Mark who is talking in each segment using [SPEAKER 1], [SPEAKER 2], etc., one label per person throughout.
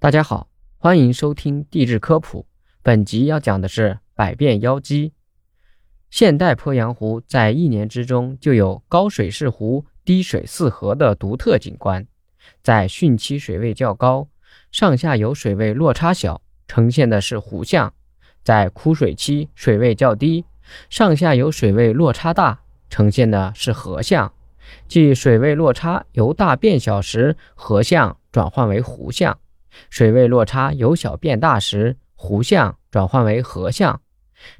[SPEAKER 1] 大家好，欢迎收听地质科普。本集要讲的是百变妖姬。现代鄱阳湖在一年之中就有高水势湖、低水四河的独特景观，在汛期水位较高，上下游水位落差小，呈现的是湖相；在枯水期水位较低，上下游水位落差大，呈现的是河相。即水位落差由大变小时，河相转换为湖相。水位落差由小变大时，湖相转换为河相。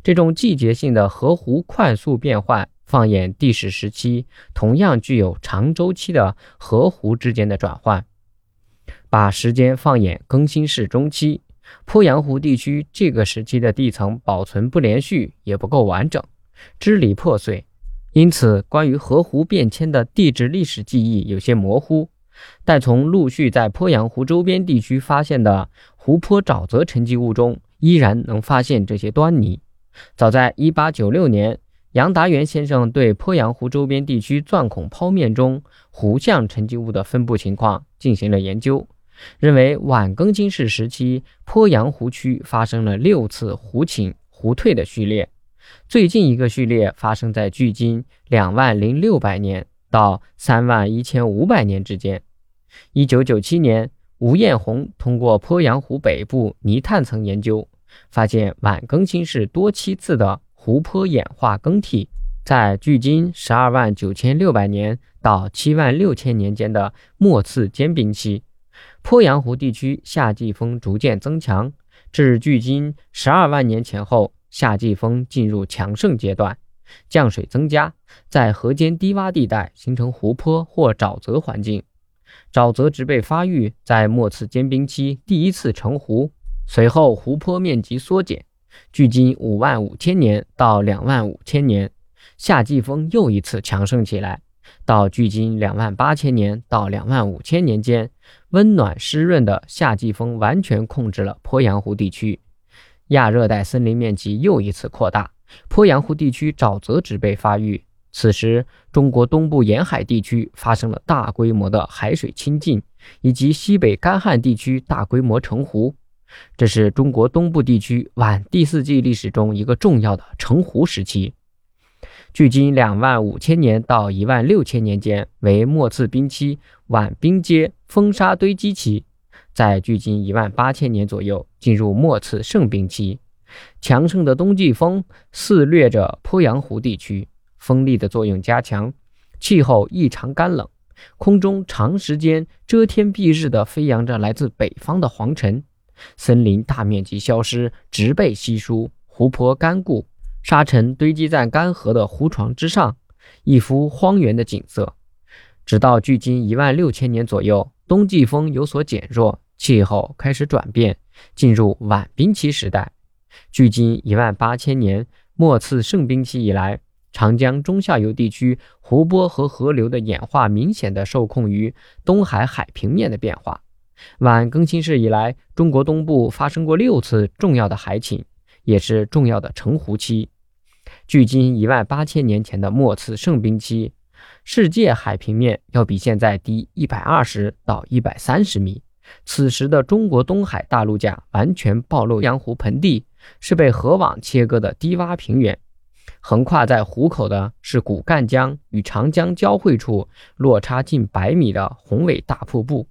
[SPEAKER 1] 这种季节性的河湖快速变换，放眼地史时期，同样具有长周期的河湖之间的转换。把时间放眼更新世中期，鄱阳湖地区这个时期的地层保存不连续，也不够完整，支离破碎，因此关于河湖变迁的地质历史记忆有些模糊。但从陆续在鄱阳湖周边地区发现的湖泊沼泽沉积物中，依然能发现这些端倪。早在1896年，杨达元先生对鄱阳湖周边地区钻孔剖面中湖相沉积物的分布情况进行了研究，认为晚更新世时期鄱阳湖区发生了六次湖倾湖退的序列，最近一个序列发生在距今两万零六百年到三万一千五百年之间。一九九七年，吴彦宏通过鄱阳湖北部泥炭层研究，发现晚更新世多期次的湖泊演化更替，在距今十二万九千六百年到七万六千年间的末次间冰期，鄱阳湖地区夏季风逐渐增强，至距今十二万年前后，夏季风进入强盛阶段，降水增加，在河间低洼地带形成湖泊或沼泽环境。沼泽植被发育在末次间冰期第一次成湖，随后湖泊面积缩减。距今五万五千年到两万五千年，夏季风又一次强盛起来。到距今两万八千年到两万五千年间，温暖湿润的夏季风完全控制了鄱阳湖地区，亚热带森林面积又一次扩大，鄱阳湖地区沼泽植被发育。此时，中国东部沿海地区发生了大规模的海水侵进，以及西北干旱地区大规模成湖。这是中国东部地区晚第四纪历史中一个重要的成湖时期。距今两万五千年到一万六千年间为末次冰期晚冰阶风沙堆积期，在距今一万八千年左右进入末次盛冰期。强盛的冬季风肆虐着鄱阳湖地区。风力的作用加强，气候异常干冷，空中长时间遮天蔽日地飞扬着来自北方的黄尘，森林大面积消失，植被稀疏，湖泊干固，沙尘堆积在干涸的湖床之上，一幅荒原的景色。直到距今一万六千年左右，冬季风有所减弱，气候开始转变，进入晚冰期时代。距今一万八千年末次盛冰期以来。长江中下游地区湖泊和河流的演化明显的受控于东海海平面的变化。晚更新世以来，中国东部发生过六次重要的海侵，也是重要的成湖期。距今一万八千年前的末次盛冰期，世界海平面要比现在低一百二十到一百三十米。此时的中国东海大陆架完全暴露江湖盆地，是被河网切割的低洼平原。横跨在湖口的是古赣江与长江交汇处落差近百米的宏伟大瀑布，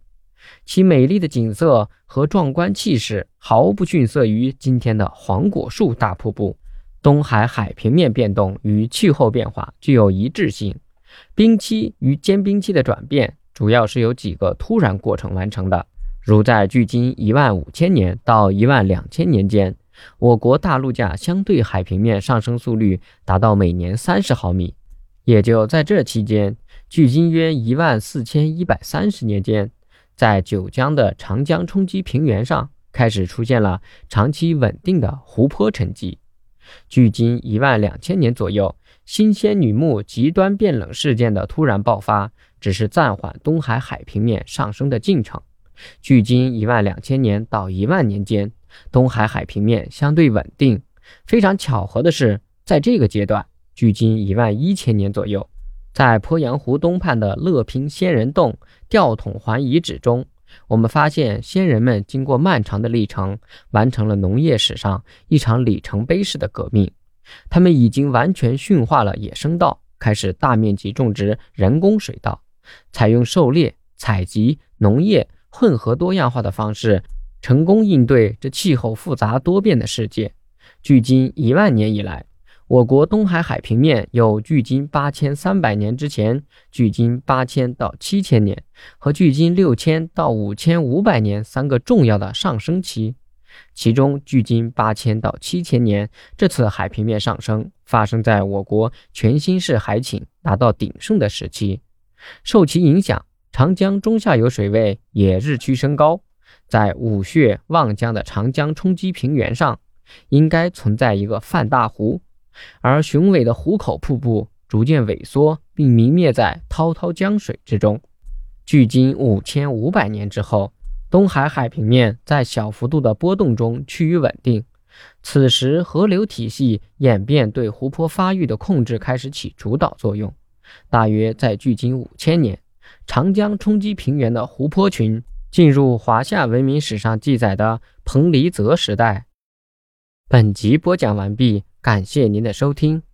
[SPEAKER 1] 其美丽的景色和壮观气势毫不逊色于今天的黄果树大瀑布。东海海平面变动与气候变化具有一致性，冰期与间冰期的转变主要是由几个突然过程完成的，如在距今一万五千年到一万两千年间。我国大陆架相对海平面上升速率达到每年三十毫米，也就在这期间，距今约一万四千一百三十年间，在九江的长江冲积平原上开始出现了长期稳定的湖泊沉积。距今一万两千年左右，新仙女木极端变冷事件的突然爆发，只是暂缓东海海平面上升的进程。距今一万两千年到一万年间。东海海平面相对稳定。非常巧合的是，在这个阶段，距今一万一千年左右，在鄱阳湖东畔的乐平仙人洞吊桶环遗址中，我们发现先人们经过漫长的历程，完成了农业史上一场里程碑式的革命。他们已经完全驯化了野生稻，开始大面积种植人工水稻，采用狩猎、采集、农业混合多样化的方式，成功应对这气候复杂多变的世界。距今一万年以来。我国东海海平面有距今八千三百年之前、距今八千到七千年和距今六千到五千五百年三个重要的上升期。其中，距今八千到七千年这次海平面上升发生在我国全新世海倾达到鼎盛的时期。受其影响，长江中下游水位也日趋升高。在武穴、望江的长江冲积平原上，应该存在一个泛大湖。而雄伟的湖口瀑布逐渐萎缩，并泯灭在滔滔江水之中。距今五千五百年之后，东海海平面在小幅度的波动中趋于稳定。此时，河流体系演变对湖泊发育的控制开始起主导作用。大约在距今五千年，长江冲积平原的湖泊群进入华夏文明史上记载的彭蠡泽时代。本集播讲完毕。感谢您的收听。